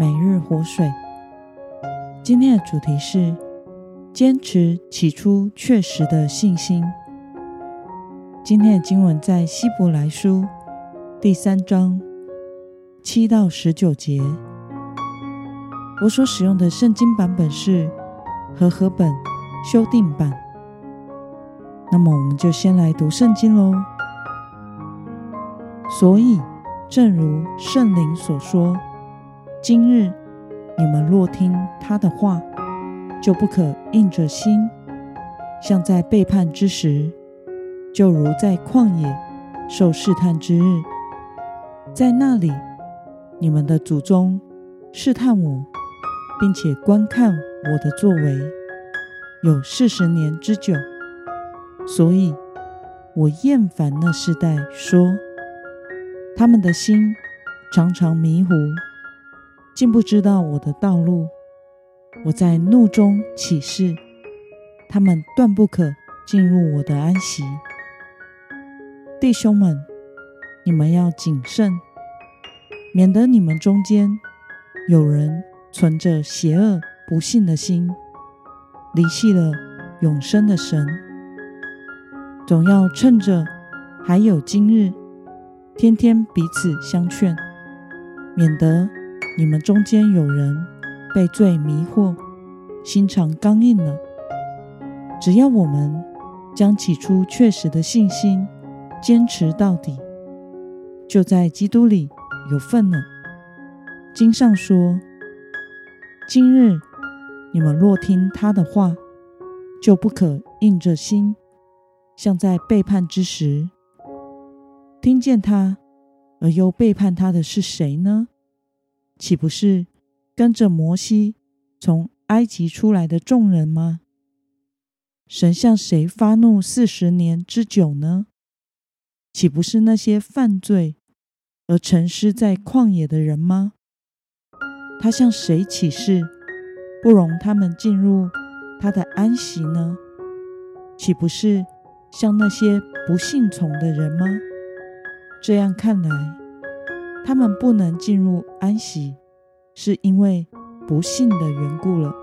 每日活水，今天的主题是坚持起初确实的信心。今天的经文在希伯来书第三章七到十九节。我所使用的圣经版本是和合本修订版。那么，我们就先来读圣经喽。所以，正如圣灵所说。今日你们若听他的话，就不可硬着心，像在背叛之时，就如在旷野受试探之日，在那里你们的祖宗试探我，并且观看我的作为，有四十年之久，所以我厌烦那世代，说他们的心常常迷糊。竟不知道我的道路，我在怒中起誓，他们断不可进入我的安息。弟兄们，你们要谨慎，免得你们中间有人存着邪恶不信的心，离弃了永生的神。总要趁着还有今日，天天彼此相劝，免得。你们中间有人被罪迷惑，心肠刚硬了。只要我们将起初确实的信心坚持到底，就在基督里有份了。经上说：“今日你们若听他的话，就不可硬着心，像在背叛之时。听见他而又背叛他的是谁呢？”岂不是跟着摩西从埃及出来的众人吗？神向谁发怒四十年之久呢？岂不是那些犯罪而沉尸在旷野的人吗？他向谁起誓，不容他们进入他的安息呢？岂不是向那些不信从的人吗？这样看来，他们不能进入安息，是因为不信的缘故了。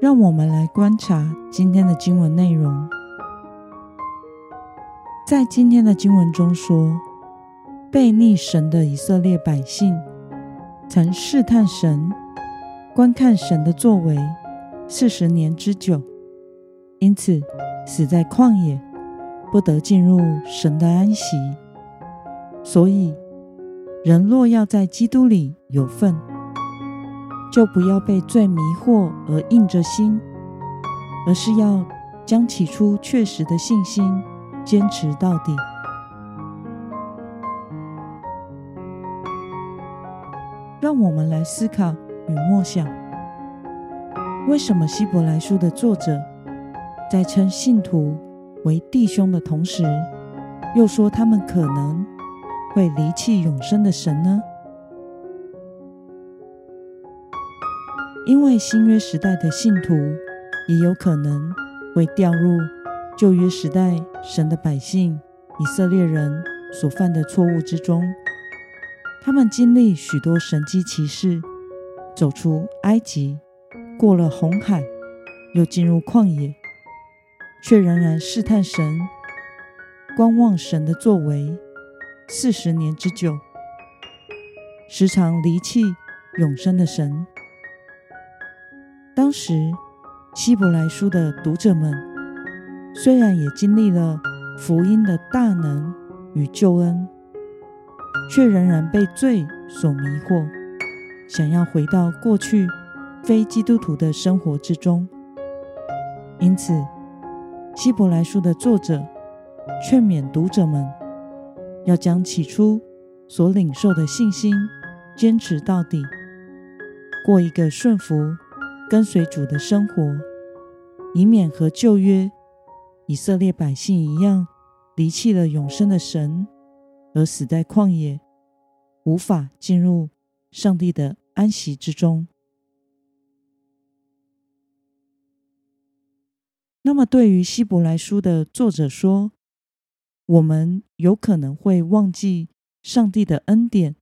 让我们来观察今天的经文内容。在今天的经文中说，悖逆神的以色列百姓，曾试探神，观看神的作为四十年之久，因此死在旷野。不得进入神的安息，所以人若要在基督里有份，就不要被罪迷惑而硬着心，而是要将起初确实的信心坚持到底。让我们来思考与默想：为什么希伯来书的作者在称信徒为弟兄的同时，又说他们可能会离弃永生的神呢？因为新约时代的信徒也有可能会掉入旧约时代神的百姓以色列人所犯的错误之中。他们经历许多神迹奇事，走出埃及，过了红海，又进入旷野。却仍然试探神，观望神的作为四十年之久，时常离弃永生的神。当时希伯来书的读者们，虽然也经历了福音的大能与救恩，却仍然被罪所迷惑，想要回到过去非基督徒的生活之中，因此。希伯来书的作者劝勉读者们，要将起初所领受的信心坚持到底，过一个顺服、跟随主的生活，以免和旧约以色列百姓一样，离弃了永生的神，而死在旷野，无法进入上帝的安息之中。那么，对于希伯来书的作者说，我们有可能会忘记上帝的恩典，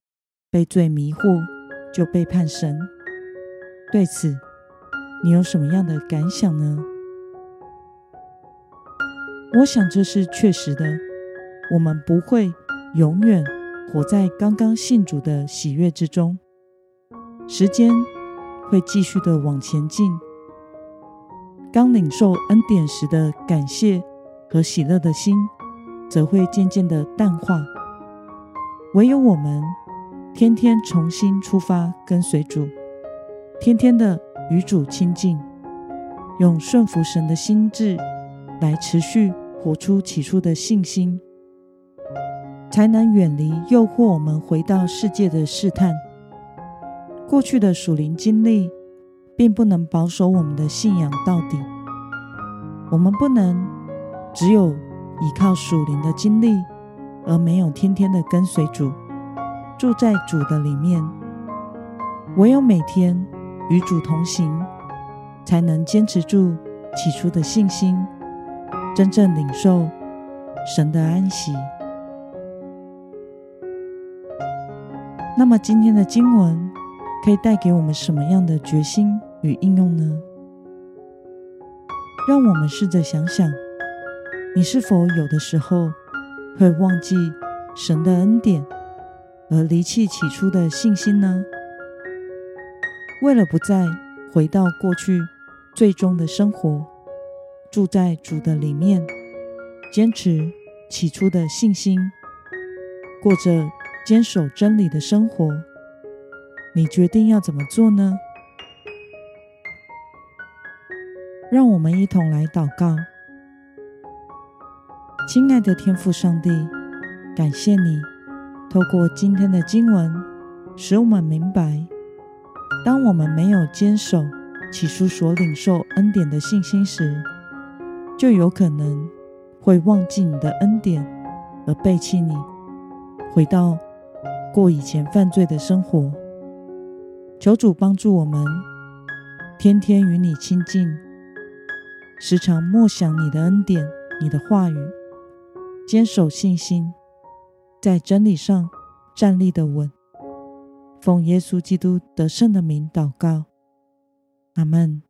被罪迷惑，就背叛神。对此，你有什么样的感想呢？我想这是确实的。我们不会永远活在刚刚信主的喜悦之中，时间会继续的往前进。刚领受恩典时的感谢和喜乐的心，则会渐渐的淡化。唯有我们天天重新出发，跟随主，天天的与主亲近，用顺服神的心志来持续活出起初的信心，才能远离诱惑我们回到世界的试探。过去的属灵经历。并不能保守我们的信仰到底。我们不能只有依靠属灵的经历，而没有天天的跟随主，住在主的里面。唯有每天与主同行，才能坚持住起初的信心，真正领受神的安息。那么今天的经文可以带给我们什么样的决心与应用呢？让我们试着想想，你是否有的时候会忘记神的恩典，而离弃起初的信心呢？为了不再回到过去最终的生活，住在主的里面，坚持起初的信心，过着坚守真理的生活，你决定要怎么做呢？让我们一同来祷告，亲爱的天父上帝，感谢你透过今天的经文，使我们明白，当我们没有坚守起初所领受恩典的信心时，就有可能会忘记你的恩典，而背弃你，回到过以前犯罪的生活。求主帮助我们，天天与你亲近。时常默想你的恩典，你的话语，坚守信心，在真理上站立的稳。奉耶稣基督得胜的名祷告，阿门。